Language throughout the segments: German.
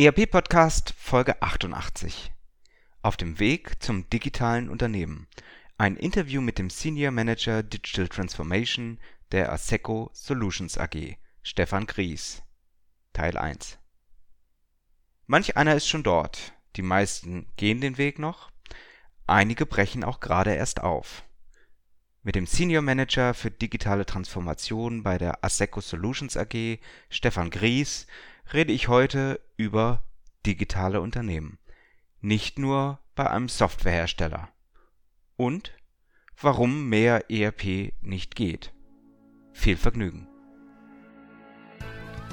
ERP Podcast Folge 88. Auf dem Weg zum digitalen Unternehmen. Ein Interview mit dem Senior Manager Digital Transformation der Asseco Solutions AG, Stefan Gries. Teil 1. Manch einer ist schon dort. Die meisten gehen den Weg noch. Einige brechen auch gerade erst auf. Mit dem Senior Manager für digitale Transformation bei der Asseco Solutions AG, Stefan Gries, rede ich heute über digitale Unternehmen, nicht nur bei einem Softwarehersteller. Und warum mehr ERP nicht geht. Viel Vergnügen.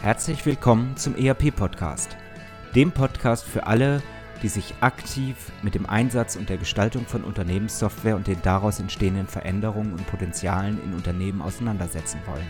Herzlich willkommen zum ERP Podcast, dem Podcast für alle, die sich aktiv mit dem Einsatz und der Gestaltung von Unternehmenssoftware und den daraus entstehenden Veränderungen und Potenzialen in Unternehmen auseinandersetzen wollen.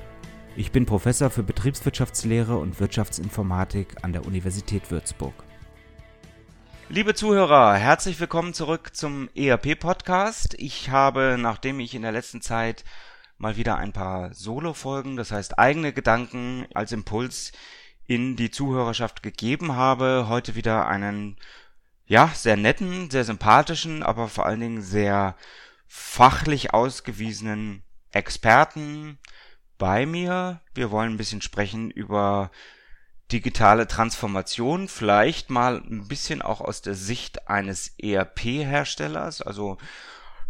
Ich bin Professor für Betriebswirtschaftslehre und Wirtschaftsinformatik an der Universität Würzburg. Liebe Zuhörer, herzlich willkommen zurück zum ERP-Podcast. Ich habe, nachdem ich in der letzten Zeit mal wieder ein paar Solo-Folgen, das heißt eigene Gedanken als Impuls in die Zuhörerschaft gegeben habe, heute wieder einen, ja, sehr netten, sehr sympathischen, aber vor allen Dingen sehr fachlich ausgewiesenen Experten, bei mir. Wir wollen ein bisschen sprechen über digitale Transformation, vielleicht mal ein bisschen auch aus der Sicht eines ERP-Herstellers. Also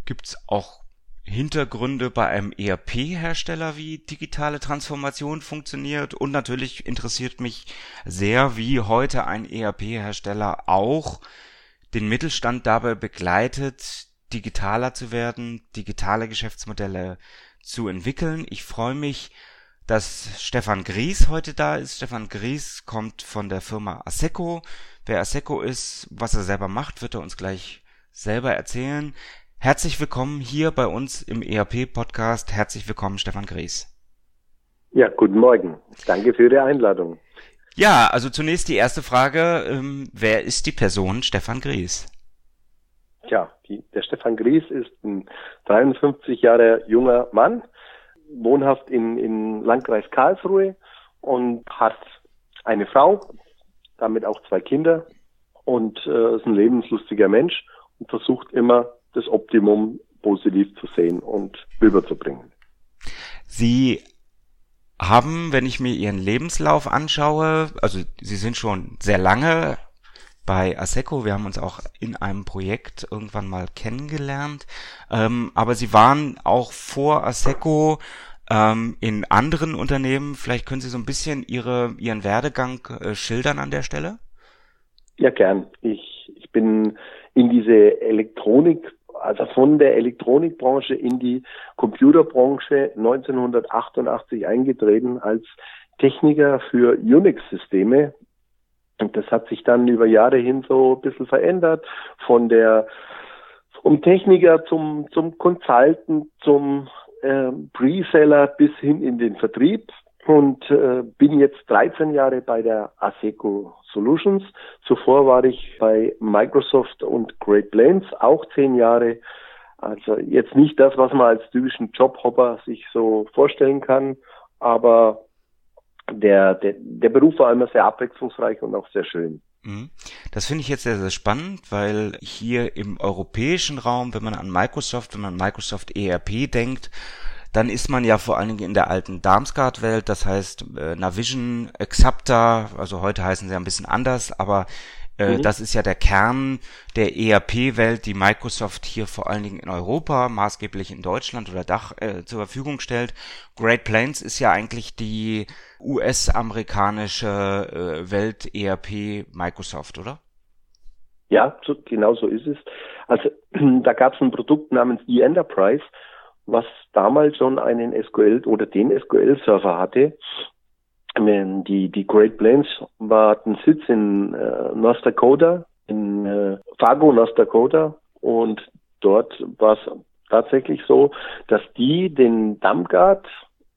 gibt's auch Hintergründe bei einem ERP-Hersteller, wie digitale Transformation funktioniert. Und natürlich interessiert mich sehr, wie heute ein ERP-Hersteller auch den Mittelstand dabei begleitet, digitaler zu werden, digitale Geschäftsmodelle zu entwickeln. Ich freue mich, dass Stefan Gries heute da ist. Stefan Gries kommt von der Firma Asseco. Wer Asseco ist, was er selber macht, wird er uns gleich selber erzählen. Herzlich willkommen hier bei uns im ERP-Podcast. Herzlich willkommen, Stefan Gries. Ja, guten Morgen. Danke für die Einladung. Ja, also zunächst die erste Frage. Ähm, wer ist die Person Stefan Gries? Tja, die, der Stefan Gries ist ein 53 Jahre junger Mann, wohnhaft in, in Landkreis Karlsruhe und hat eine Frau, damit auch zwei Kinder und äh, ist ein lebenslustiger Mensch und versucht immer das Optimum positiv zu sehen und rüberzubringen. Sie haben, wenn ich mir Ihren Lebenslauf anschaue, also Sie sind schon sehr lange bei Asseco. Wir haben uns auch in einem Projekt irgendwann mal kennengelernt. Ähm, aber Sie waren auch vor Asseco ähm, in anderen Unternehmen. Vielleicht können Sie so ein bisschen Ihre, Ihren Werdegang äh, schildern an der Stelle? Ja, gern. Ich, ich bin in diese Elektronik, also von der Elektronikbranche in die Computerbranche 1988 eingetreten als Techniker für Unix-Systeme und das hat sich dann über Jahre hin so ein bisschen verändert von der vom Techniker zum zum Consultant zum äh, Preseller bis hin in den Vertrieb und äh, bin jetzt 13 Jahre bei der ASECO Solutions. Zuvor war ich bei Microsoft und Great Plains auch zehn Jahre. Also jetzt nicht das, was man als typischen Jobhopper sich so vorstellen kann, aber der, der, der Beruf war immer sehr abwechslungsreich und auch sehr schön. Mhm. Das finde ich jetzt sehr, sehr spannend, weil hier im europäischen Raum, wenn man an Microsoft, wenn man an Microsoft ERP denkt, dann ist man ja vor allen Dingen in der alten Darmstadt-Welt, das heißt äh, Navision, Exapta, also heute heißen sie ein bisschen anders, aber mhm. Das ist ja der Kern der ERP-Welt, die Microsoft hier vor allen Dingen in Europa, maßgeblich in Deutschland oder Dach äh, zur Verfügung stellt. Great Plains ist ja eigentlich die US-amerikanische äh, Welt ERP Microsoft, oder? Ja, so, genau so ist es. Also da gab es ein Produkt namens E-Enterprise, was damals schon einen SQL oder den SQL-Server hatte die, die Great Plains war ein Sitz in äh, North Dakota in äh, Fargo, North Dakota. Und dort war es tatsächlich so, dass die den Dammgard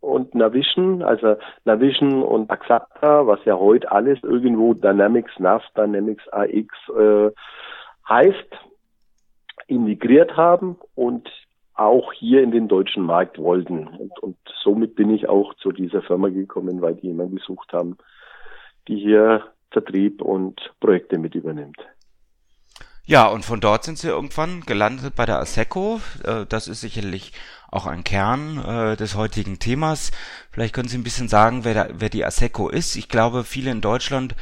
und Navision, also Navision und Axapta, was ja heute alles irgendwo Dynamics NAV, Dynamics AX äh, heißt, integriert haben und auch hier in den deutschen Markt wollten. Und, und somit bin ich auch zu dieser Firma gekommen, weil die jemanden gesucht haben, die hier Vertrieb und Projekte mit übernimmt. Ja, und von dort sind sie irgendwann gelandet bei der ASECO. Äh, das ist sicherlich auch ein Kern äh, des heutigen Themas. Vielleicht können Sie ein bisschen sagen, wer, da, wer die ASECO ist. Ich glaube, viele in Deutschland,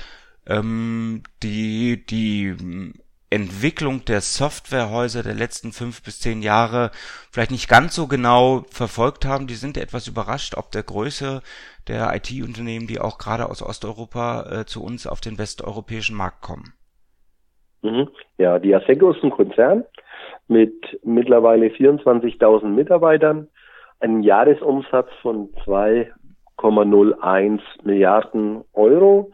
ähm, die die Entwicklung der Softwarehäuser der letzten fünf bis zehn Jahre vielleicht nicht ganz so genau verfolgt haben, die sind etwas überrascht, ob der Größe der IT-Unternehmen, die auch gerade aus Osteuropa äh, zu uns auf den westeuropäischen Markt kommen. Mhm. Ja, die Asseco ist ein Konzern mit mittlerweile 24.000 Mitarbeitern, einem Jahresumsatz von 2,01 Milliarden Euro,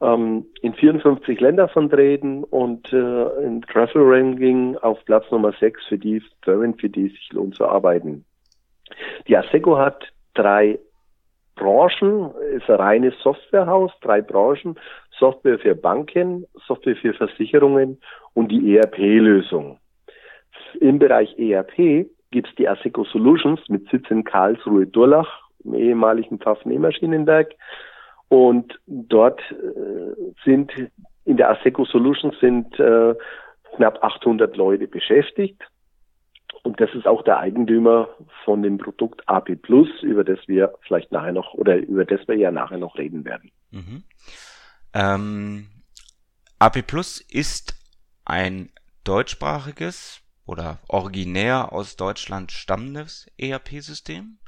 ähm, in 54 Länder vertreten und äh, im Travel Ranking auf Platz Nummer 6 für die Firmen, für die es sich lohnt zu arbeiten. Die Asseco hat drei Branchen, ist ein reines Softwarehaus, drei Branchen, Software für Banken, Software für Versicherungen und die ERP-Lösung. Im Bereich ERP gibt es die Aseco Solutions mit Sitz in Karlsruhe-Durlach, im ehemaligen Pfaff-Nähmaschinenwerk. Und dort äh, sind in der Aseco Solutions sind äh, knapp 800 Leute beschäftigt. Und das ist auch der Eigentümer von dem Produkt AP Plus, über das wir vielleicht nachher noch oder über das wir ja nachher noch reden werden. Mhm. Ähm, AP Plus ist ein deutschsprachiges oder originär aus Deutschland stammendes ERP-System.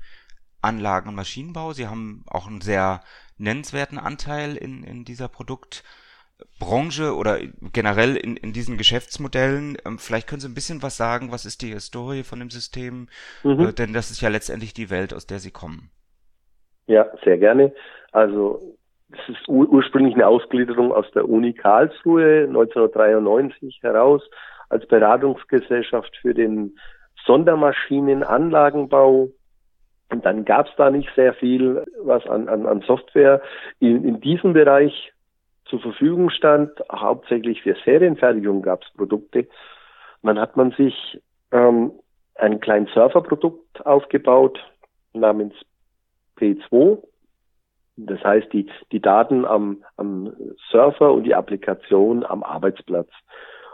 Anlagen- und Maschinenbau. Sie haben auch einen sehr nennenswerten Anteil in, in dieser Produktbranche oder generell in, in diesen Geschäftsmodellen. Ähm, vielleicht können Sie ein bisschen was sagen, was ist die Historie von dem System? Mhm. Äh, denn das ist ja letztendlich die Welt, aus der Sie kommen. Ja, sehr gerne. Also das ist ur ursprünglich eine Ausgliederung aus der Uni Karlsruhe 1993 heraus als Beratungsgesellschaft für den Sondermaschinenanlagenbau. Und dann gab es da nicht sehr viel, was an, an, an Software in, in diesem Bereich zur Verfügung stand. Hauptsächlich für Serienfertigung gab es Produkte. dann hat man sich ähm, ein kleines Serverprodukt aufgebaut namens P2 das heißt, die, die Daten am, am Surfer und die Applikation am Arbeitsplatz.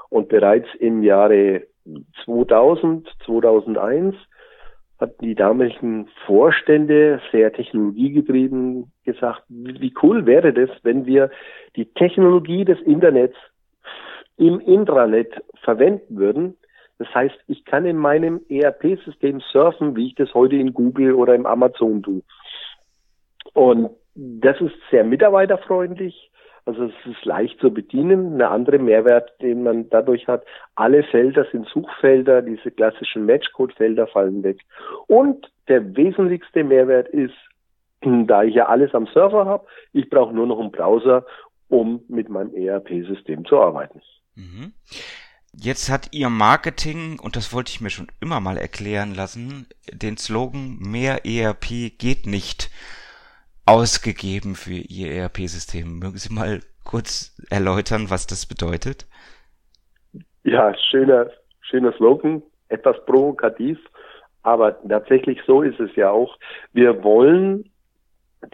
Und bereits im Jahre 2000, 2001 hatten die damaligen Vorstände sehr technologiegetrieben gesagt, wie cool wäre das, wenn wir die Technologie des Internets im Intranet verwenden würden. Das heißt, ich kann in meinem ERP-System surfen, wie ich das heute in Google oder im Amazon tue. Und das ist sehr mitarbeiterfreundlich. Also es ist leicht zu bedienen. Eine andere Mehrwert, den man dadurch hat, alle Felder sind Suchfelder, diese klassischen Matchcode-Felder fallen weg. Und der wesentlichste Mehrwert ist, da ich ja alles am Server habe, ich brauche nur noch einen Browser, um mit meinem ERP-System zu arbeiten. Mhm. Jetzt hat Ihr Marketing, und das wollte ich mir schon immer mal erklären lassen, den Slogan Mehr ERP geht nicht ausgegeben für Ihr ERP-System. Mögen Sie mal kurz erläutern, was das bedeutet? Ja, schöner, schöner Slogan, etwas provokativ, aber tatsächlich so ist es ja auch. Wir wollen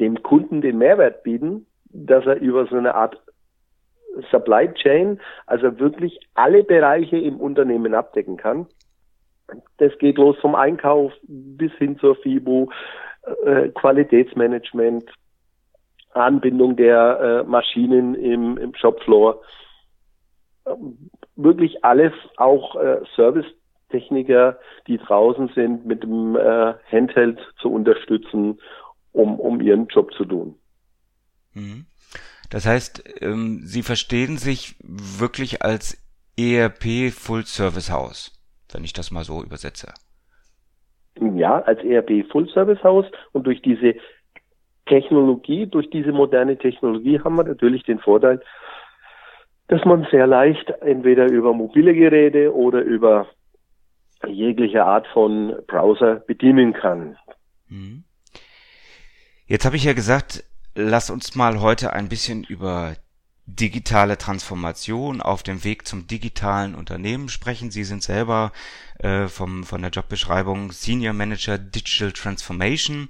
dem Kunden den Mehrwert bieten, dass er über so eine Art Supply Chain, also wirklich alle Bereiche im Unternehmen abdecken kann. Das geht los vom Einkauf bis hin zur FIBO, äh, Qualitätsmanagement, Anbindung der äh, Maschinen im, im Shopfloor. Ähm, wirklich alles, auch äh, Servicetechniker, die draußen sind, mit dem äh, Handheld zu unterstützen, um, um ihren Job zu tun. Mhm. Das heißt, ähm, Sie verstehen sich wirklich als ERP Full Service Haus, wenn ich das mal so übersetze ja, als ERP Full Service Haus und durch diese Technologie, durch diese moderne Technologie haben wir natürlich den Vorteil, dass man sehr leicht entweder über mobile Geräte oder über jegliche Art von Browser bedienen kann. Mhm. Jetzt habe ich ja gesagt, lass uns mal heute ein bisschen über digitale Transformation auf dem Weg zum digitalen Unternehmen sprechen. Sie sind selber äh, vom, von der Jobbeschreibung Senior Manager Digital Transformation.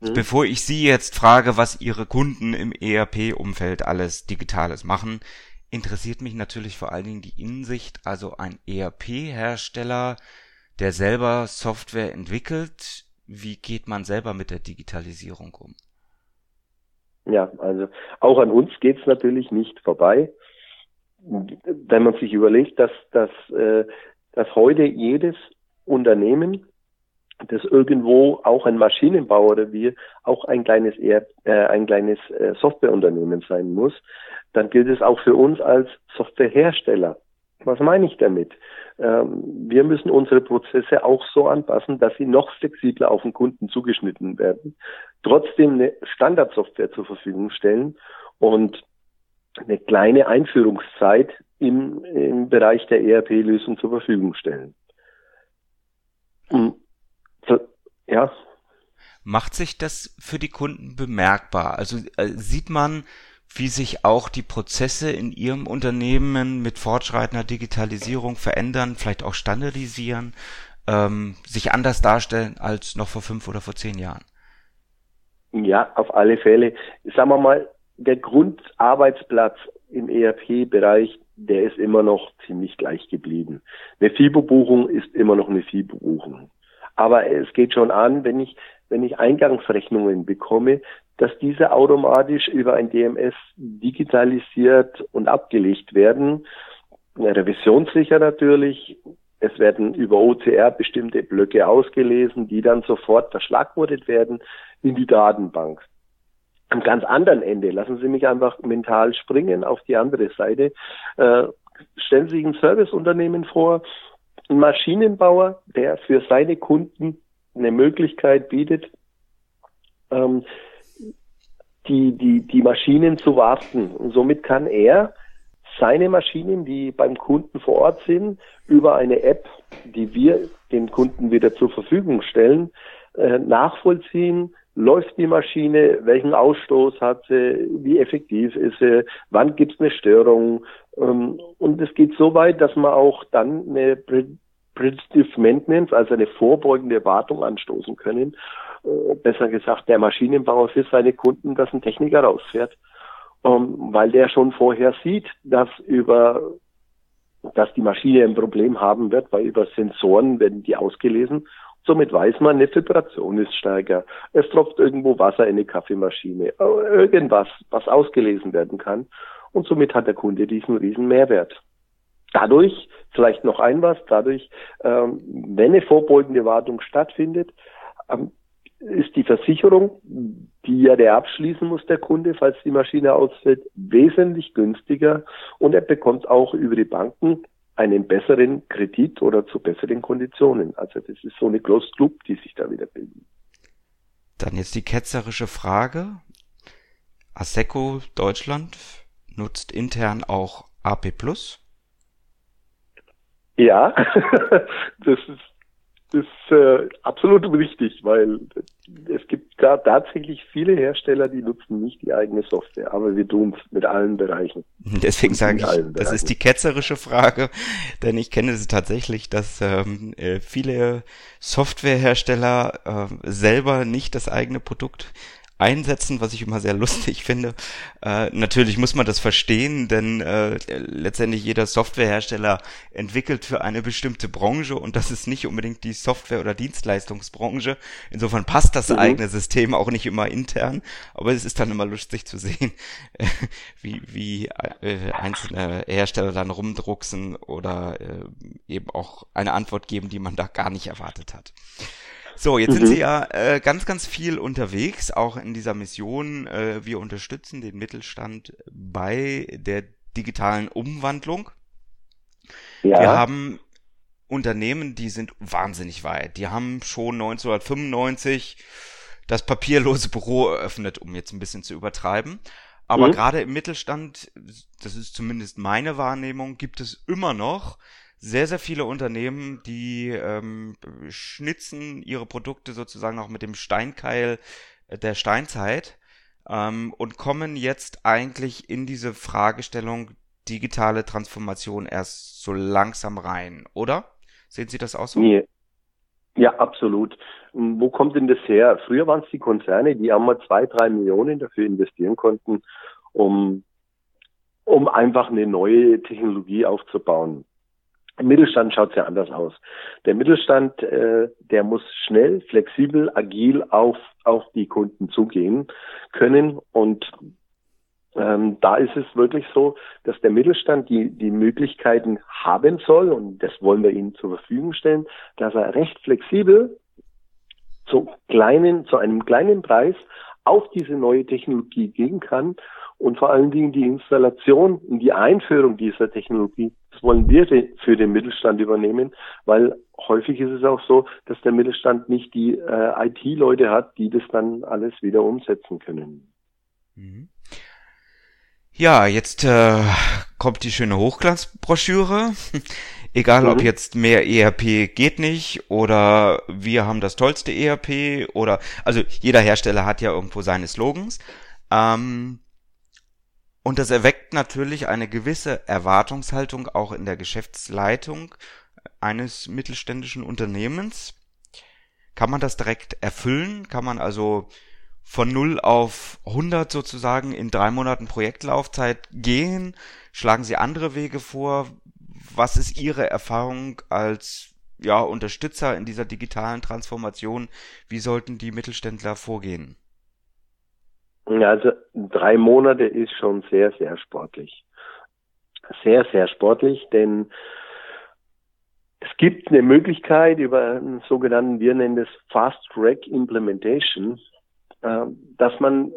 Mhm. Bevor ich Sie jetzt frage, was Ihre Kunden im ERP-Umfeld alles Digitales machen, interessiert mich natürlich vor allen Dingen die Insicht, also ein ERP-Hersteller, der selber Software entwickelt, wie geht man selber mit der Digitalisierung um? Ja, also auch an uns geht's natürlich nicht vorbei. Wenn man sich überlegt, dass, dass, äh, dass heute jedes Unternehmen, das irgendwo auch ein Maschinenbauer oder wir auch ein kleines, äh, ein kleines äh, Softwareunternehmen sein muss, dann gilt es auch für uns als Softwarehersteller. Was meine ich damit? Ähm, wir müssen unsere Prozesse auch so anpassen, dass sie noch flexibler auf den Kunden zugeschnitten werden, trotzdem eine Standardsoftware zur Verfügung stellen und eine kleine Einführungszeit im, im Bereich der ERP-Lösung zur Verfügung stellen. Ja. Macht sich das für die Kunden bemerkbar? Also äh, sieht man, wie sich auch die Prozesse in Ihrem Unternehmen mit fortschreitender Digitalisierung verändern, vielleicht auch standardisieren, ähm, sich anders darstellen als noch vor fünf oder vor zehn Jahren? Ja, auf alle Fälle. Sagen wir mal, der Grundarbeitsplatz im ERP-Bereich, der ist immer noch ziemlich gleich geblieben. Eine FIBO-Buchung ist immer noch eine FIBO-Buchung. Aber es geht schon an, wenn ich, wenn ich Eingangsrechnungen bekomme, dass diese automatisch über ein DMS digitalisiert und abgelegt werden. Revisionssicher natürlich. Es werden über OCR bestimmte Blöcke ausgelesen, die dann sofort verschlagwortet werden in die Datenbank. Am ganz anderen Ende, lassen Sie mich einfach mental springen auf die andere Seite, äh, stellen Sie sich ein Serviceunternehmen vor, ein Maschinenbauer, der für seine Kunden eine Möglichkeit bietet, ähm, die, die, die Maschinen zu warten. Und somit kann er seine Maschinen, die beim Kunden vor Ort sind, über eine App, die wir dem Kunden wieder zur Verfügung stellen, äh, nachvollziehen, läuft die Maschine, welchen Ausstoß hat sie, wie effektiv ist sie, wann gibt es eine Störung. Ähm, und es geht so weit, dass man auch dann eine Predictive Maintenance, also eine vorbeugende Wartung anstoßen können besser gesagt, der Maschinenbauer für seine Kunden, dass ein Techniker rausfährt, ähm, weil der schon vorher sieht, dass über dass die Maschine ein Problem haben wird, weil über Sensoren werden die ausgelesen. Somit weiß man, eine Vibration ist stärker. Es tropft irgendwo Wasser in eine Kaffeemaschine. Äh, irgendwas, was ausgelesen werden kann. Und somit hat der Kunde diesen riesen Mehrwert. Dadurch, vielleicht noch ein was, dadurch, ähm, wenn eine vorbeugende Wartung stattfindet, ähm, ist die Versicherung, die ja der abschließen muss, der Kunde, falls die Maschine ausfällt, wesentlich günstiger und er bekommt auch über die Banken einen besseren Kredit oder zu besseren Konditionen. Also das ist so eine Closed Loop, die sich da wieder bilden. Dann jetzt die ketzerische Frage. ASECO Deutschland nutzt intern auch AP Plus? Ja, das ist ist äh, absolut richtig, weil es gibt da tatsächlich viele Hersteller, die nutzen nicht die eigene Software, aber wir tun es mit allen Bereichen. Deswegen sage ich, das ist die ketzerische Frage, denn ich kenne es tatsächlich, dass ähm, äh, viele Softwarehersteller äh, selber nicht das eigene Produkt einsetzen, was ich immer sehr lustig finde. Äh, natürlich muss man das verstehen, denn äh, letztendlich jeder Softwarehersteller entwickelt für eine bestimmte Branche und das ist nicht unbedingt die Software- oder Dienstleistungsbranche. Insofern passt das mhm. eigene System auch nicht immer intern, aber es ist dann immer lustig zu sehen, äh, wie, wie äh, einzelne Hersteller dann rumdrucksen oder äh, eben auch eine Antwort geben, die man da gar nicht erwartet hat. So, jetzt mhm. sind Sie ja äh, ganz, ganz viel unterwegs, auch in dieser Mission. Äh, wir unterstützen den Mittelstand bei der digitalen Umwandlung. Ja. Wir haben Unternehmen, die sind wahnsinnig weit. Die haben schon 1995 das papierlose Büro eröffnet, um jetzt ein bisschen zu übertreiben. aber mhm. gerade im Mittelstand, das ist zumindest meine Wahrnehmung, gibt es immer noch sehr, sehr viele Unternehmen, die ähm, schnitzen ihre Produkte sozusagen auch mit dem Steinkeil der Steinzeit ähm, und kommen jetzt eigentlich in diese Fragestellung digitale Transformation erst so langsam rein, oder? Sehen Sie das auch so? Nee. Ja, absolut. Wo kommt denn das her? Früher waren es die Konzerne, die einmal zwei, drei Millionen dafür investieren konnten, um, um einfach eine neue Technologie aufzubauen. Im Mittelstand schaut es ja anders aus. Der Mittelstand, äh, der muss schnell, flexibel, agil auf, auf die Kunden zugehen können. Und ähm, da ist es wirklich so, dass der Mittelstand die, die Möglichkeiten haben soll, und das wollen wir ihnen zur Verfügung stellen, dass er recht flexibel zu kleinen, zu einem kleinen Preis auf diese neue Technologie gehen kann und vor allen Dingen die Installation und die Einführung dieser Technologie, das wollen wir für den Mittelstand übernehmen, weil häufig ist es auch so, dass der Mittelstand nicht die äh, IT-Leute hat, die das dann alles wieder umsetzen können. Mhm. Ja, jetzt äh, kommt die schöne Hochglanzbroschüre. Egal mhm. ob jetzt mehr ERP geht nicht oder wir haben das tollste ERP oder also jeder Hersteller hat ja irgendwo seine Slogans. Ähm, und das erweckt natürlich eine gewisse Erwartungshaltung auch in der Geschäftsleitung eines mittelständischen Unternehmens. Kann man das direkt erfüllen? Kann man also von 0 auf 100 sozusagen in drei Monaten Projektlaufzeit gehen? Schlagen Sie andere Wege vor? Was ist Ihre Erfahrung als ja, Unterstützer in dieser digitalen Transformation? Wie sollten die Mittelständler vorgehen? Also drei Monate ist schon sehr, sehr sportlich. Sehr, sehr sportlich, denn es gibt eine Möglichkeit über einen sogenannten, wir nennen das Fast Track Implementation, äh, dass man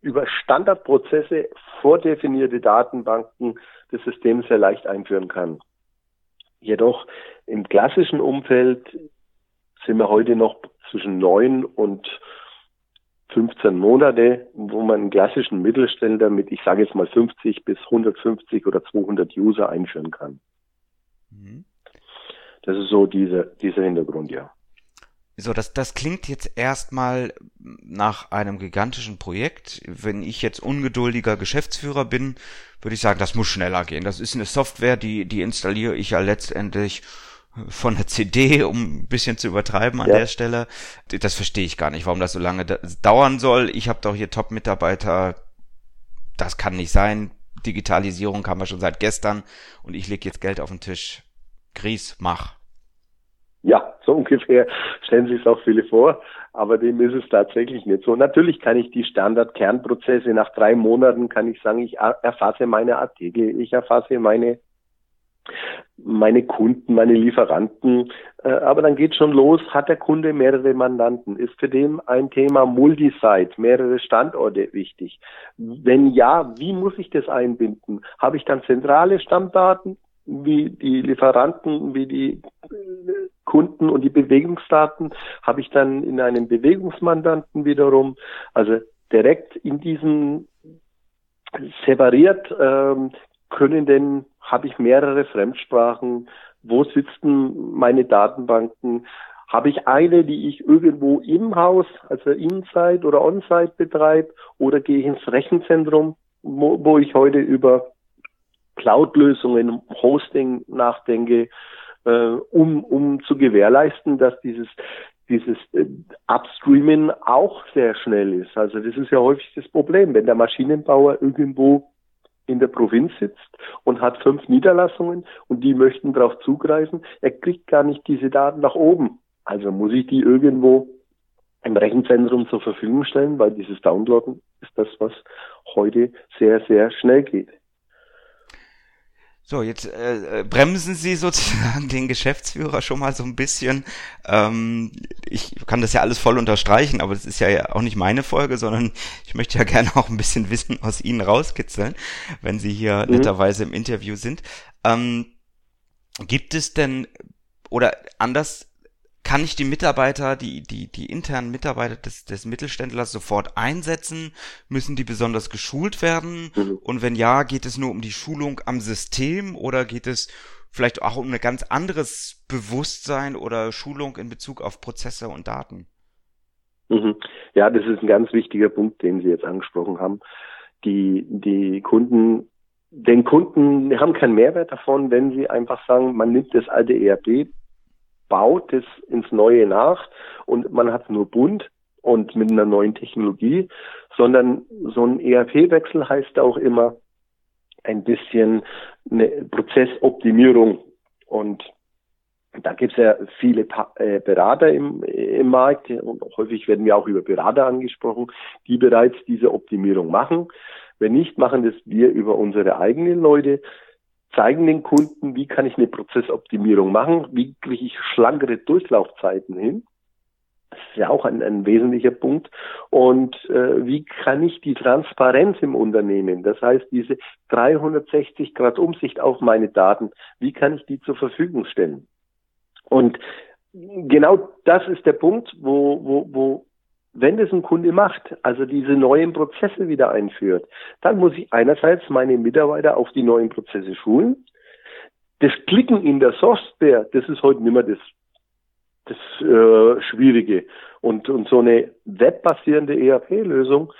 über Standardprozesse vordefinierte Datenbanken des Systems sehr leicht einführen kann. Jedoch im klassischen Umfeld sind wir heute noch zwischen neun und 15 Monate, wo man einen klassischen Mittelständler mit, ich sage jetzt mal 50 bis 150 oder 200 User einführen kann. Mhm. Das ist so dieser, dieser Hintergrund, ja. So, das, das klingt jetzt erstmal nach einem gigantischen Projekt. Wenn ich jetzt ungeduldiger Geschäftsführer bin, würde ich sagen, das muss schneller gehen. Das ist eine Software, die, die installiere ich ja letztendlich von der CD, um ein bisschen zu übertreiben an ja. der Stelle. Das verstehe ich gar nicht, warum das so lange dauern soll. Ich habe doch hier Top-Mitarbeiter. Das kann nicht sein. Digitalisierung haben wir schon seit gestern und ich lege jetzt Geld auf den Tisch. Gries, mach. Ja, so ungefähr stellen sich es auch viele vor, aber dem ist es tatsächlich nicht so. Natürlich kann ich die Standard-Kernprozesse nach drei Monaten kann ich sagen, ich erfasse meine Artikel, ich erfasse meine meine Kunden, meine Lieferanten. Äh, aber dann geht schon los, hat der Kunde mehrere Mandanten? Ist für den ein Thema Multisite, mehrere Standorte wichtig? Wenn ja, wie muss ich das einbinden? Habe ich dann zentrale Stammdaten, wie die Lieferanten, wie die Kunden und die Bewegungsdaten? Habe ich dann in einem Bewegungsmandanten wiederum? Also direkt in diesen separiert ähm, können denn, habe ich mehrere Fremdsprachen, wo sitzen meine Datenbanken, habe ich eine, die ich irgendwo im Haus, also Inside oder On-Site betreibe, oder gehe ich ins Rechenzentrum, wo, wo ich heute über Cloud-Lösungen, Hosting nachdenke, äh, um, um zu gewährleisten, dass dieses dieses äh, Upstreamen auch sehr schnell ist. Also das ist ja häufig das Problem, wenn der Maschinenbauer irgendwo in der Provinz sitzt und hat fünf Niederlassungen und die möchten darauf zugreifen. Er kriegt gar nicht diese Daten nach oben. Also muss ich die irgendwo im Rechenzentrum zur Verfügung stellen, weil dieses Downloaden ist das, was heute sehr, sehr schnell geht. So, jetzt äh, äh, bremsen Sie sozusagen den Geschäftsführer schon mal so ein bisschen. Ähm, ich kann das ja alles voll unterstreichen, aber das ist ja auch nicht meine Folge, sondern ich möchte ja gerne auch ein bisschen Wissen aus Ihnen rauskitzeln, wenn Sie hier mhm. netterweise im Interview sind. Ähm, gibt es denn, oder anders kann ich die Mitarbeiter, die, die, die internen Mitarbeiter des, des Mittelständlers sofort einsetzen? Müssen die besonders geschult werden? Mhm. Und wenn ja, geht es nur um die Schulung am System oder geht es vielleicht auch um ein ganz anderes Bewusstsein oder Schulung in Bezug auf Prozesse und Daten? Mhm. Ja, das ist ein ganz wichtiger Punkt, den Sie jetzt angesprochen haben. Die, die Kunden, den Kunden haben keinen Mehrwert davon, wenn sie einfach sagen, man nimmt das alte ERP, baut es ins Neue nach und man hat es nur bunt und mit einer neuen Technologie, sondern so ein ERP-Wechsel heißt auch immer ein bisschen eine Prozessoptimierung und da gibt es ja viele äh, Berater im, im Markt und häufig werden wir auch über Berater angesprochen, die bereits diese Optimierung machen. Wenn nicht, machen das wir über unsere eigenen Leute, zeigen den Kunden, wie kann ich eine Prozessoptimierung machen, wie kriege ich schlankere Durchlaufzeiten hin. Das ist ja auch ein, ein wesentlicher Punkt. Und äh, wie kann ich die Transparenz im Unternehmen, das heißt diese 360 Grad Umsicht auf meine Daten, wie kann ich die zur Verfügung stellen? Und genau das ist der Punkt, wo, wo, wo wenn das ein Kunde macht, also diese neuen Prozesse wieder einführt, dann muss ich einerseits meine Mitarbeiter auf die neuen Prozesse schulen. Das Klicken in der Software, das ist heute nicht mehr das, das äh, Schwierige. Und, und so eine webbasierende ERP-Lösung,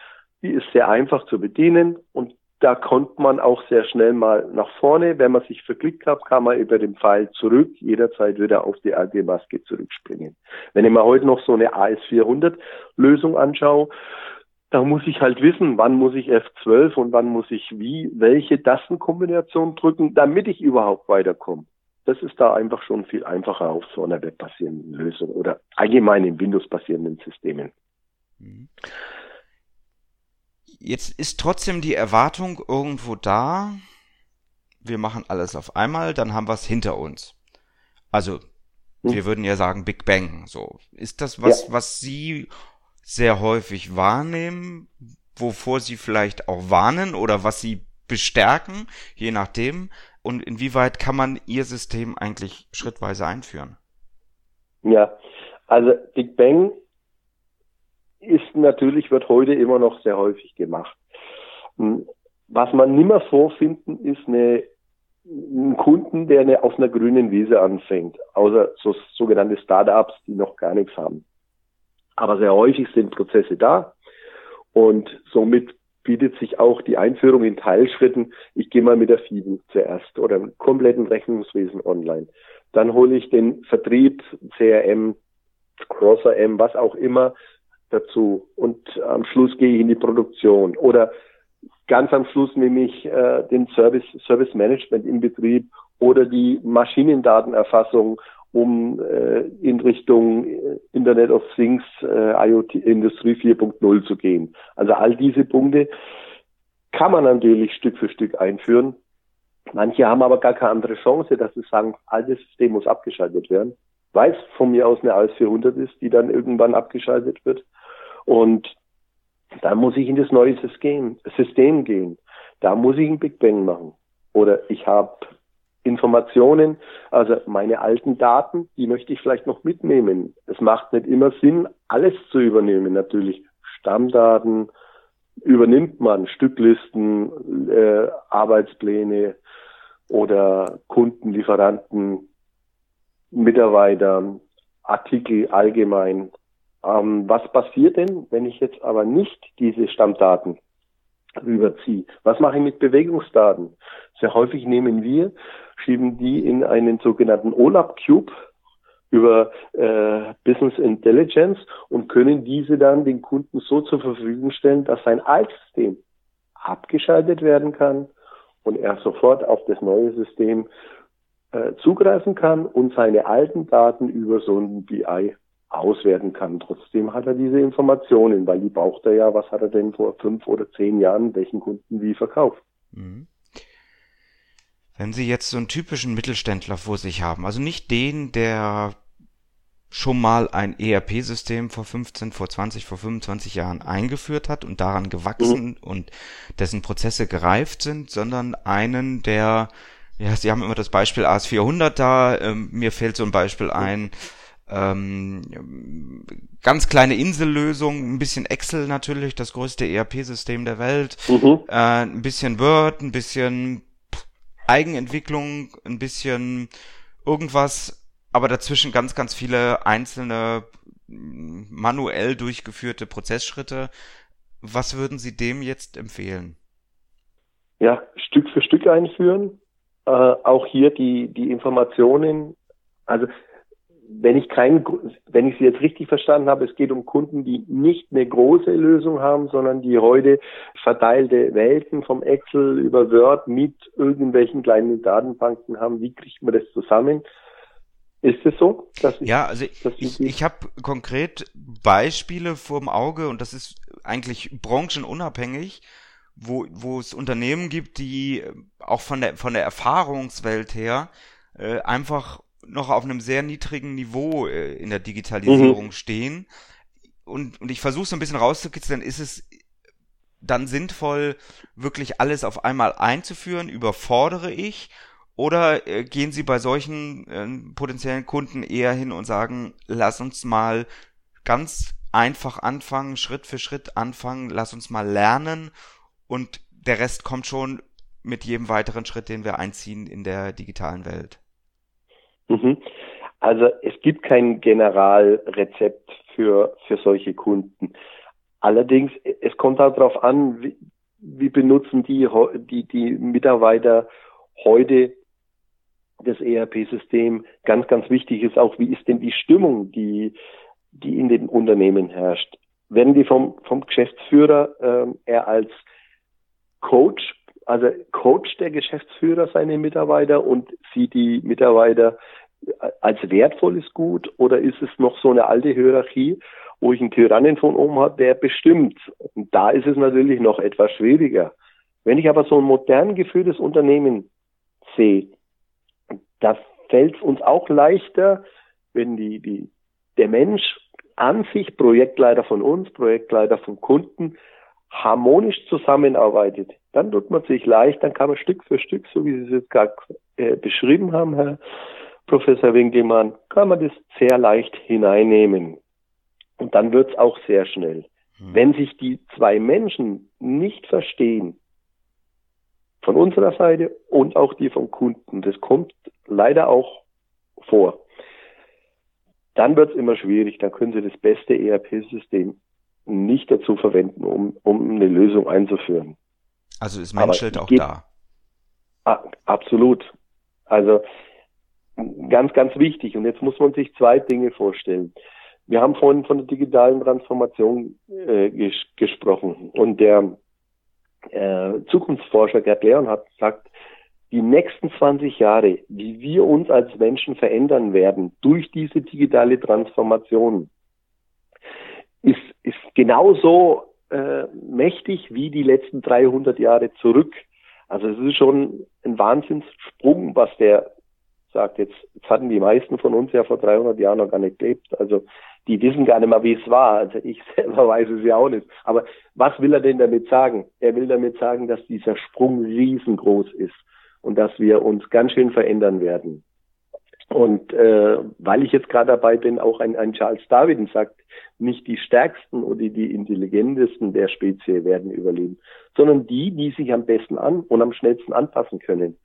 die ist sehr einfach zu bedienen und da kommt man auch sehr schnell mal nach vorne. Wenn man sich verklickt hat, kann man über den Pfeil zurück jederzeit wieder auf die alte Maske zurückspringen. Wenn ich mir heute noch so eine AS400 Lösung anschaue, da muss ich halt wissen, wann muss ich F12 und wann muss ich wie, welche Tastenkombination drücken, damit ich überhaupt weiterkomme. Das ist da einfach schon viel einfacher auf so einer webbasierenden Lösung oder allgemein in Windows-basierenden Systemen. Mhm jetzt ist trotzdem die Erwartung irgendwo da, wir machen alles auf einmal, dann haben wir es hinter uns. Also, hm. wir würden ja sagen Big Bang. So, ist das was, ja. was Sie sehr häufig wahrnehmen, wovor Sie vielleicht auch warnen oder was Sie bestärken, je nachdem? Und inwieweit kann man Ihr System eigentlich schrittweise einführen? Ja, also Big Bang ist natürlich, wird heute immer noch sehr häufig gemacht. Hm, was man nimmer vorfinden, ist eine, ein Kunden, der eine, auf einer grünen Wiese anfängt, außer so sogenannte Startups, die noch gar nichts haben. Aber sehr häufig sind Prozesse da und somit bietet sich auch die Einführung in Teilschritten. Ich gehe mal mit der FIBU zuerst oder im kompletten Rechnungswesen online. Dann hole ich den Vertrieb, CRM, Crosser M, was auch immer, dazu und am Schluss gehe ich in die Produktion oder ganz am Schluss nehme ich äh, den Service, Service Management im Betrieb oder die Maschinendatenerfassung, um äh, in Richtung äh, Internet of Things, äh, IoT, Industrie 4.0 zu gehen. Also all diese Punkte kann man natürlich Stück für Stück einführen. Manche haben aber gar keine andere Chance, dass sie sagen, altes System muss abgeschaltet werden, weil es von mir aus eine AS 400 ist, die dann irgendwann abgeschaltet wird. Und da muss ich in das neue System, System gehen. Da muss ich ein Big Bang machen. Oder ich habe Informationen, also meine alten Daten, die möchte ich vielleicht noch mitnehmen. Es macht nicht immer Sinn, alles zu übernehmen. Natürlich Stammdaten übernimmt man, Stücklisten, äh, Arbeitspläne oder Kunden, Lieferanten, Mitarbeiter, Artikel allgemein. Ähm, was passiert denn, wenn ich jetzt aber nicht diese Stammdaten rüberziehe? Was mache ich mit Bewegungsdaten? Sehr häufig nehmen wir, schieben die in einen sogenannten OLAP Cube über äh, Business Intelligence und können diese dann den Kunden so zur Verfügung stellen, dass sein Altsystem abgeschaltet werden kann und er sofort auf das neue System äh, zugreifen kann und seine alten Daten über so ein BI auswerten kann. Trotzdem hat er diese Informationen, weil die braucht er ja, was hat er denn vor fünf oder zehn Jahren welchen Kunden wie verkauft. Mhm. Wenn Sie jetzt so einen typischen Mittelständler vor sich haben, also nicht den, der schon mal ein ERP-System vor 15, vor 20, vor 25 Jahren eingeführt hat und daran gewachsen mhm. und dessen Prozesse gereift sind, sondern einen, der, ja, Sie haben immer das Beispiel AS400 da, ähm, mir fällt so ein Beispiel ein, ähm, ganz kleine Insellösung, ein bisschen Excel natürlich, das größte ERP-System der Welt, mhm. äh, ein bisschen Word, ein bisschen Eigenentwicklung, ein bisschen irgendwas, aber dazwischen ganz, ganz viele einzelne manuell durchgeführte Prozessschritte. Was würden Sie dem jetzt empfehlen? Ja, Stück für Stück einführen. Äh, auch hier die, die Informationen. Also wenn ich keinen, wenn ich Sie jetzt richtig verstanden habe, es geht um Kunden, die nicht eine große Lösung haben, sondern die heute verteilte Welten vom Excel über Word mit irgendwelchen kleinen Datenbanken haben. Wie kriegt man das zusammen? Ist es so? Ich, ja, also ich, ich habe konkret Beispiele vorm Auge und das ist eigentlich branchenunabhängig, wo, wo es Unternehmen gibt, die auch von der, von der Erfahrungswelt her äh, einfach noch auf einem sehr niedrigen Niveau äh, in der Digitalisierung mhm. stehen. Und, und ich versuche so ein bisschen rauszukitzeln, ist es dann sinnvoll, wirklich alles auf einmal einzuführen? Überfordere ich? Oder äh, gehen Sie bei solchen äh, potenziellen Kunden eher hin und sagen, lass uns mal ganz einfach anfangen, Schritt für Schritt anfangen, lass uns mal lernen und der Rest kommt schon mit jedem weiteren Schritt, den wir einziehen in der digitalen Welt? Mhm. Also es gibt kein Generalrezept für, für solche Kunden. Allerdings, es kommt halt darauf an, wie, wie benutzen die, die, die Mitarbeiter heute das ERP-System. Ganz, ganz wichtig ist auch, wie ist denn die Stimmung, die, die in den Unternehmen herrscht. Werden die vom, vom Geschäftsführer äh, eher als Coach, also Coach der Geschäftsführer seine Mitarbeiter und sieht die Mitarbeiter als wertvolles Gut oder ist es noch so eine alte Hierarchie, wo ich einen Tyrannen von oben habe, der bestimmt? Und da ist es natürlich noch etwas schwieriger. Wenn ich aber so ein modern geführtes Unternehmen sehe, da fällt es uns auch leichter, wenn die, die, der Mensch an sich, Projektleiter von uns, Projektleiter vom Kunden, harmonisch zusammenarbeitet. Dann tut man sich leicht, dann kann man Stück für Stück, so wie Sie es jetzt gerade äh, beschrieben haben, Herr Professor Winkelmann, kann man das sehr leicht hineinnehmen. Und dann wird es auch sehr schnell. Hm. Wenn sich die zwei Menschen nicht verstehen, von unserer Seite und auch die vom Kunden, das kommt leider auch vor, dann wird es immer schwierig. Dann können Sie das beste ERP-System nicht dazu verwenden, um, um eine Lösung einzuführen. Also ist Menschheit auch geht, da. absolut. Also ganz, ganz wichtig. Und jetzt muss man sich zwei Dinge vorstellen. Wir haben vorhin von der digitalen Transformation äh, ges gesprochen. Und der äh, Zukunftsforscher Gerd Leon hat gesagt, die nächsten 20 Jahre, wie wir uns als Menschen verändern werden durch diese digitale Transformation, ist, ist genauso äh, mächtig wie die letzten 300 Jahre zurück. Also es ist schon ein Wahnsinnssprung, was der sagt. Jetzt, jetzt hatten die meisten von uns ja vor 300 Jahren noch gar nicht gelebt. Also die wissen gar nicht mehr, wie es war. Also ich selber weiß es ja auch nicht. Aber was will er denn damit sagen? Er will damit sagen, dass dieser Sprung riesengroß ist und dass wir uns ganz schön verändern werden. Und äh, weil ich jetzt gerade dabei bin, auch ein, ein Charles Darwin sagt, nicht die stärksten oder die intelligentesten der Spezie werden überleben, sondern die, die sich am besten an und am schnellsten anpassen können.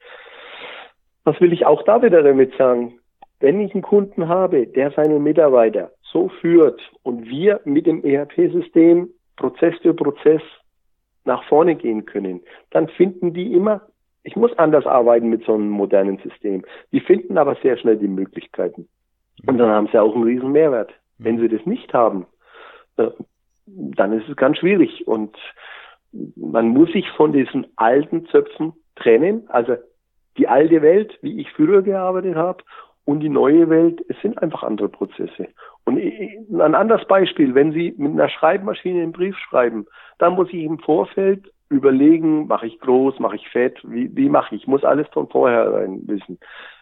Was will ich auch da wieder damit sagen? Wenn ich einen Kunden habe, der seine Mitarbeiter so führt und wir mit dem ERP-System Prozess für Prozess nach vorne gehen können, dann finden die immer, ich muss anders arbeiten mit so einem modernen System. Die finden aber sehr schnell die Möglichkeiten. Und dann haben sie auch einen riesen Mehrwert. Wenn sie das nicht haben, äh, dann ist es ganz schwierig. Und man muss sich von diesen alten Zöpfen trennen. Also die alte Welt, wie ich früher gearbeitet habe, und die neue Welt, es sind einfach andere Prozesse. Und ein anderes Beispiel, wenn Sie mit einer Schreibmaschine einen Brief schreiben, dann muss ich im Vorfeld überlegen, mache ich groß, mache ich fett, wie, wie mache ich? Ich muss alles von vornherein wissen.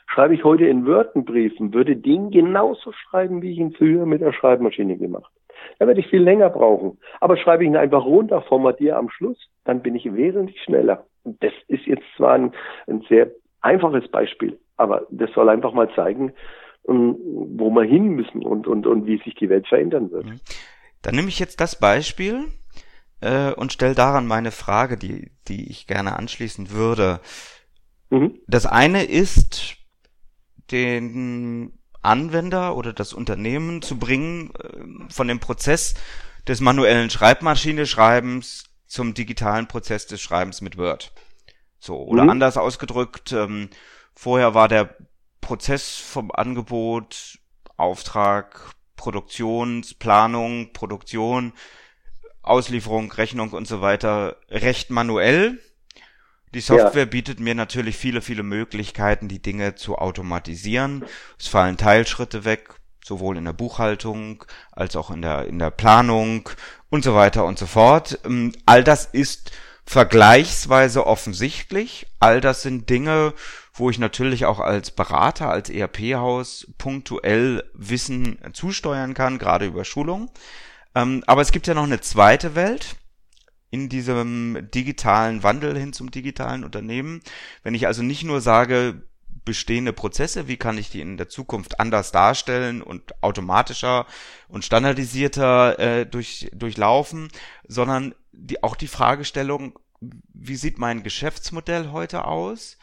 Schreibe ich heute in Word einen würde den genauso schreiben, wie ich ihn früher mit der Schreibmaschine gemacht. Da werde ich viel länger brauchen. Aber schreibe ich ihn einfach runter, formatiere am Schluss, dann bin ich wesentlich schneller. Das ist jetzt zwar ein, ein sehr einfaches Beispiel, aber das soll einfach mal zeigen, wo wir hin müssen und, und, und wie sich die Welt verändern wird. Mhm. Dann nehme ich jetzt das Beispiel äh, und stelle daran meine Frage, die, die ich gerne anschließen würde. Mhm. Das eine ist, den Anwender oder das Unternehmen zu bringen, äh, von dem Prozess des manuellen Schreibmaschine-Schreibens zum digitalen Prozess des Schreibens mit Word. So, oder mhm. anders ausgedrückt, ähm, vorher war der Prozess vom Angebot, Auftrag, Produktionsplanung, Produktion, Auslieferung, Rechnung und so weiter recht manuell. Die Software ja. bietet mir natürlich viele, viele Möglichkeiten, die Dinge zu automatisieren. Es fallen Teilschritte weg, sowohl in der Buchhaltung als auch in der, in der Planung und so weiter und so fort. Ähm, all das ist vergleichsweise offensichtlich. All das sind Dinge, wo ich natürlich auch als Berater, als ERP-Haus punktuell Wissen zusteuern kann, gerade über Schulung. Ähm, aber es gibt ja noch eine zweite Welt in diesem digitalen Wandel hin zum digitalen Unternehmen. Wenn ich also nicht nur sage, bestehende Prozesse, wie kann ich die in der Zukunft anders darstellen und automatischer und standardisierter äh, durch, durchlaufen, sondern die, auch die Fragestellung, wie sieht mein Geschäftsmodell heute aus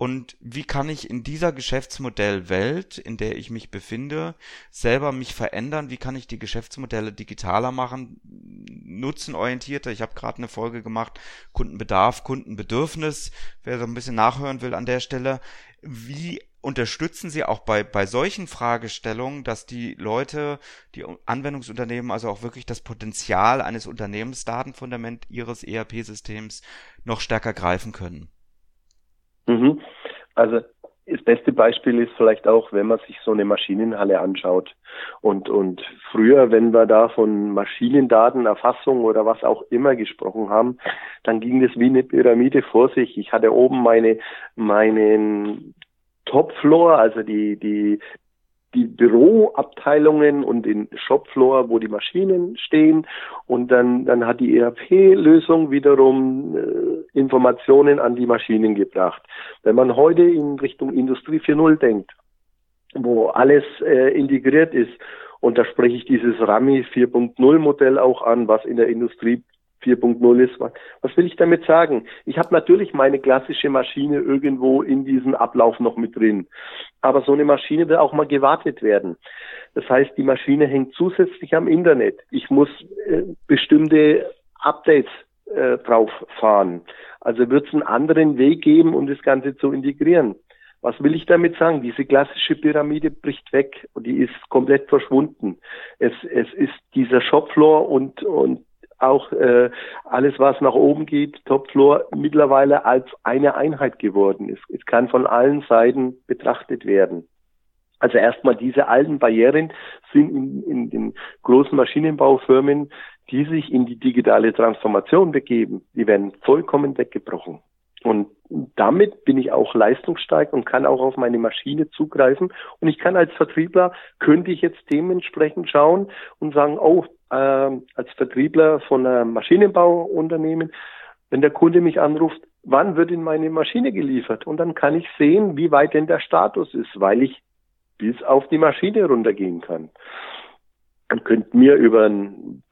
und wie kann ich in dieser Geschäftsmodellwelt, in der ich mich befinde, selber mich verändern? Wie kann ich die Geschäftsmodelle digitaler machen, nutzenorientierter? Ich habe gerade eine Folge gemacht, Kundenbedarf, Kundenbedürfnis. Wer so ein bisschen nachhören will an der Stelle, wie unterstützen Sie auch bei, bei solchen Fragestellungen, dass die Leute, die Anwendungsunternehmen also auch wirklich das Potenzial eines Unternehmensdatenfundament ihres ERP-Systems noch stärker greifen können? Mhm. Also das beste Beispiel ist vielleicht auch, wenn man sich so eine Maschinenhalle anschaut. Und, und früher, wenn wir da von Maschinendatenerfassung oder was auch immer gesprochen haben, dann ging das wie eine Pyramide vor sich. Ich hatte oben meine, meinen Topfloor, also die, die, die Büroabteilungen und den Shopfloor, wo die Maschinen stehen. Und dann, dann hat die ERP-Lösung wiederum äh, Informationen an die Maschinen gebracht. Wenn man heute in Richtung Industrie 4.0 denkt, wo alles äh, integriert ist, und da spreche ich dieses RAMI 4.0 Modell auch an, was in der Industrie 4.0 ist. Was will ich damit sagen? Ich habe natürlich meine klassische Maschine irgendwo in diesem Ablauf noch mit drin. Aber so eine Maschine will auch mal gewartet werden. Das heißt, die Maschine hängt zusätzlich am Internet. Ich muss äh, bestimmte Updates äh, drauf fahren. Also wird es einen anderen Weg geben, um das Ganze zu integrieren. Was will ich damit sagen? Diese klassische Pyramide bricht weg und die ist komplett verschwunden. Es, es ist dieser Shopfloor und, und auch äh, alles, was nach oben geht, Topfloor, mittlerweile als eine Einheit geworden ist. Es kann von allen Seiten betrachtet werden. Also erstmal diese alten Barrieren sind in, in den großen Maschinenbaufirmen, die sich in die digitale Transformation begeben, die werden vollkommen weggebrochen. Und damit bin ich auch leistungsstark und kann auch auf meine Maschine zugreifen. Und ich kann als Vertriebler, könnte ich jetzt dementsprechend schauen und sagen, oh, äh, als Vertriebler von einem Maschinenbauunternehmen, wenn der Kunde mich anruft, wann wird in meine Maschine geliefert? Und dann kann ich sehen, wie weit denn der Status ist, weil ich bis auf die Maschine runtergehen kann. Und könnt mir über ein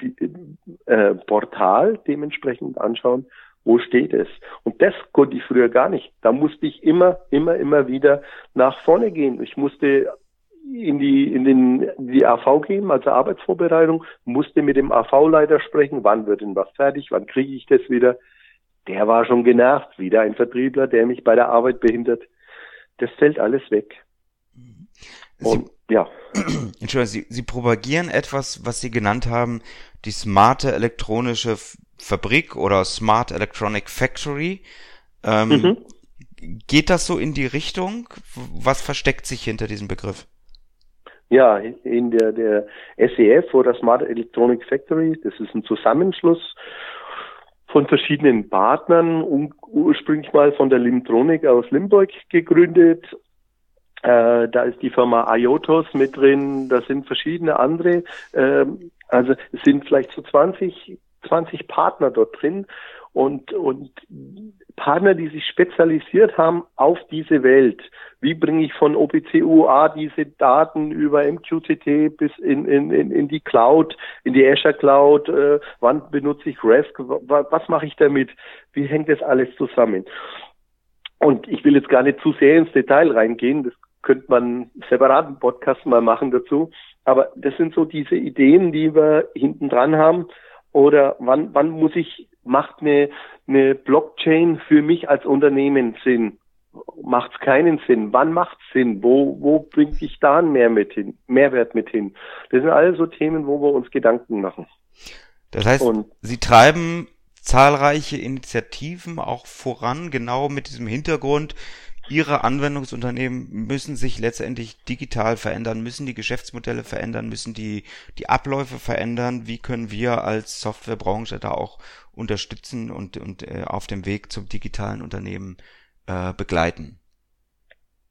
äh, Portal dementsprechend anschauen, wo steht es? Und das konnte ich früher gar nicht. Da musste ich immer, immer, immer wieder nach vorne gehen. Ich musste in die, in den, die AV gehen, also Arbeitsvorbereitung, musste mit dem AV-Leiter sprechen, wann wird denn was fertig, wann kriege ich das wieder. Der war schon genervt, wieder ein Vertriebler, der mich bei der Arbeit behindert. Das fällt alles weg. Sie, Und, ja. Entschuldigung, Sie, Sie propagieren etwas, was Sie genannt haben, die smarte elektronische Fabrik oder Smart Electronic Factory. Ähm, mhm. Geht das so in die Richtung? Was versteckt sich hinter diesem Begriff? Ja, in der, der SEF oder Smart Electronic Factory, das ist ein Zusammenschluss von verschiedenen Partnern, ursprünglich mal von der Limtronic aus Limburg gegründet. Äh, da ist die Firma IOTOS mit drin, da sind verschiedene andere. Äh, also es sind vielleicht so 20 20 Partner dort drin und, und Partner, die sich spezialisiert haben auf diese Welt. Wie bringe ich von OPC-UA diese Daten über MQTT bis in, in, in, in die Cloud, in die Azure Cloud? Äh, wann benutze ich REST? Was, mache ich damit? Wie hängt das alles zusammen? Und ich will jetzt gar nicht zu sehr ins Detail reingehen. Das könnte man separaten Podcast mal machen dazu. Aber das sind so diese Ideen, die wir hinten dran haben. Oder wann, wann muss ich, macht eine, eine Blockchain für mich als Unternehmen Sinn? Macht es keinen Sinn? Wann macht es Sinn? Wo, wo bringt sich da ein Mehrwert, hin, Mehrwert mit hin? Das sind alles so Themen, wo wir uns Gedanken machen. Das heißt, Und, Sie treiben zahlreiche Initiativen auch voran, genau mit diesem Hintergrund, Ihre Anwendungsunternehmen müssen sich letztendlich digital verändern, müssen die Geschäftsmodelle verändern, müssen die, die Abläufe verändern. Wie können wir als Softwarebranche da auch unterstützen und, und äh, auf dem Weg zum digitalen Unternehmen äh, begleiten?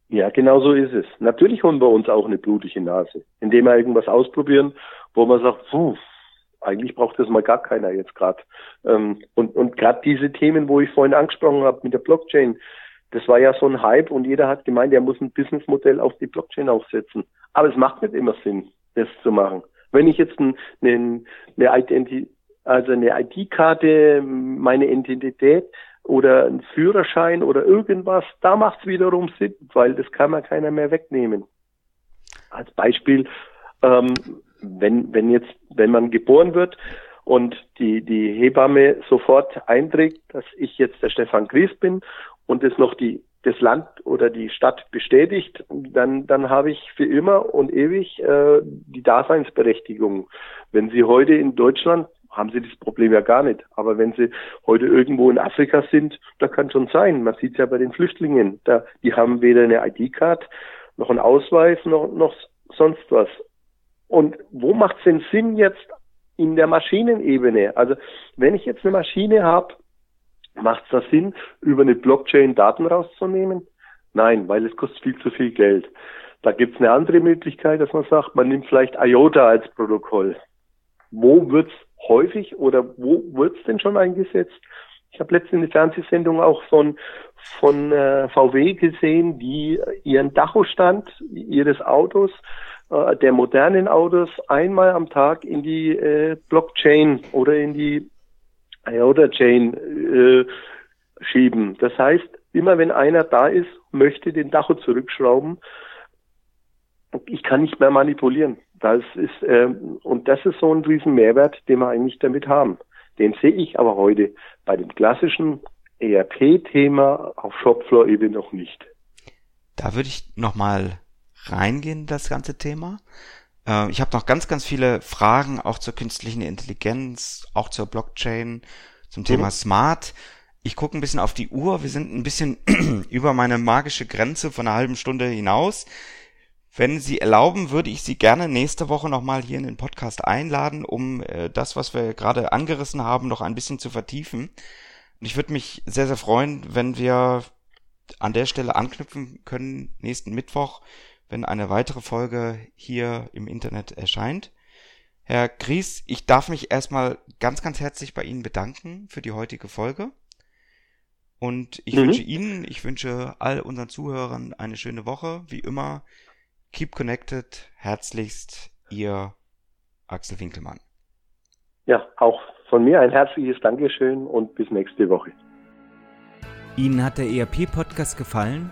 Ja, genau so ist es. Natürlich holen wir uns auch eine blutige Nase, indem wir irgendwas ausprobieren, wo man sagt, puh, eigentlich braucht das mal gar keiner jetzt gerade. Ähm, und und gerade diese Themen, wo ich vorhin angesprochen habe mit der Blockchain, das war ja so ein Hype und jeder hat gemeint, er muss ein Businessmodell auf die Blockchain aufsetzen. Aber es macht nicht immer Sinn, das zu machen. Wenn ich jetzt ein, eine, eine Identi also eine ID-Karte, meine Identität oder ein Führerschein oder irgendwas, da macht es wiederum Sinn, weil das kann man keiner mehr wegnehmen. Als Beispiel, ähm, wenn, wenn jetzt, wenn man geboren wird und die, die Hebamme sofort einträgt, dass ich jetzt der Stefan Gries bin und es noch die, das Land oder die Stadt bestätigt, dann, dann habe ich für immer und ewig äh, die Daseinsberechtigung. Wenn Sie heute in Deutschland haben sie das Problem ja gar nicht. Aber wenn sie heute irgendwo in Afrika sind, da kann schon sein. Man sieht es ja bei den Flüchtlingen. Da, die haben weder eine ID-Card, noch einen Ausweis, noch, noch sonst was. Und wo macht es denn Sinn jetzt in der Maschinenebene? Also wenn ich jetzt eine Maschine habe, Macht es da Sinn, über eine Blockchain Daten rauszunehmen? Nein, weil es kostet viel zu viel Geld. Da gibt es eine andere Möglichkeit, dass man sagt, man nimmt vielleicht IOTA als Protokoll. Wo wird's häufig oder wo wird's denn schon eingesetzt? Ich habe letztens eine Fernsehsendung auch von, von äh, VW gesehen, die ihren Dachostand ihres Autos, äh, der modernen Autos, einmal am Tag in die äh, Blockchain oder in die IOTA-Chain äh, schieben. Das heißt, immer wenn einer da ist, möchte den Dacho zurückschrauben, ich kann nicht mehr manipulieren. Das ist äh, und das ist so ein riesen Mehrwert, den wir eigentlich damit haben. Den sehe ich aber heute bei dem klassischen ERP-Thema auf Shopfloor-Ebene noch nicht. Da würde ich nochmal reingehen, das ganze Thema. Äh, ich habe noch ganz, ganz viele Fragen auch zur künstlichen Intelligenz, auch zur Blockchain, zum Thema mhm. Smart. Ich gucke ein bisschen auf die Uhr. Wir sind ein bisschen über meine magische Grenze von einer halben Stunde hinaus. Wenn Sie erlauben, würde ich Sie gerne nächste Woche nochmal hier in den Podcast einladen, um äh, das, was wir gerade angerissen haben, noch ein bisschen zu vertiefen. Und ich würde mich sehr, sehr freuen, wenn wir an der Stelle anknüpfen können nächsten Mittwoch wenn eine weitere Folge hier im Internet erscheint. Herr Gries, ich darf mich erstmal ganz, ganz herzlich bei Ihnen bedanken für die heutige Folge. Und ich mhm. wünsche Ihnen, ich wünsche all unseren Zuhörern eine schöne Woche. Wie immer, keep connected. Herzlichst, Ihr Axel Winkelmann. Ja, auch von mir ein herzliches Dankeschön und bis nächste Woche. Ihnen hat der ERP-Podcast gefallen?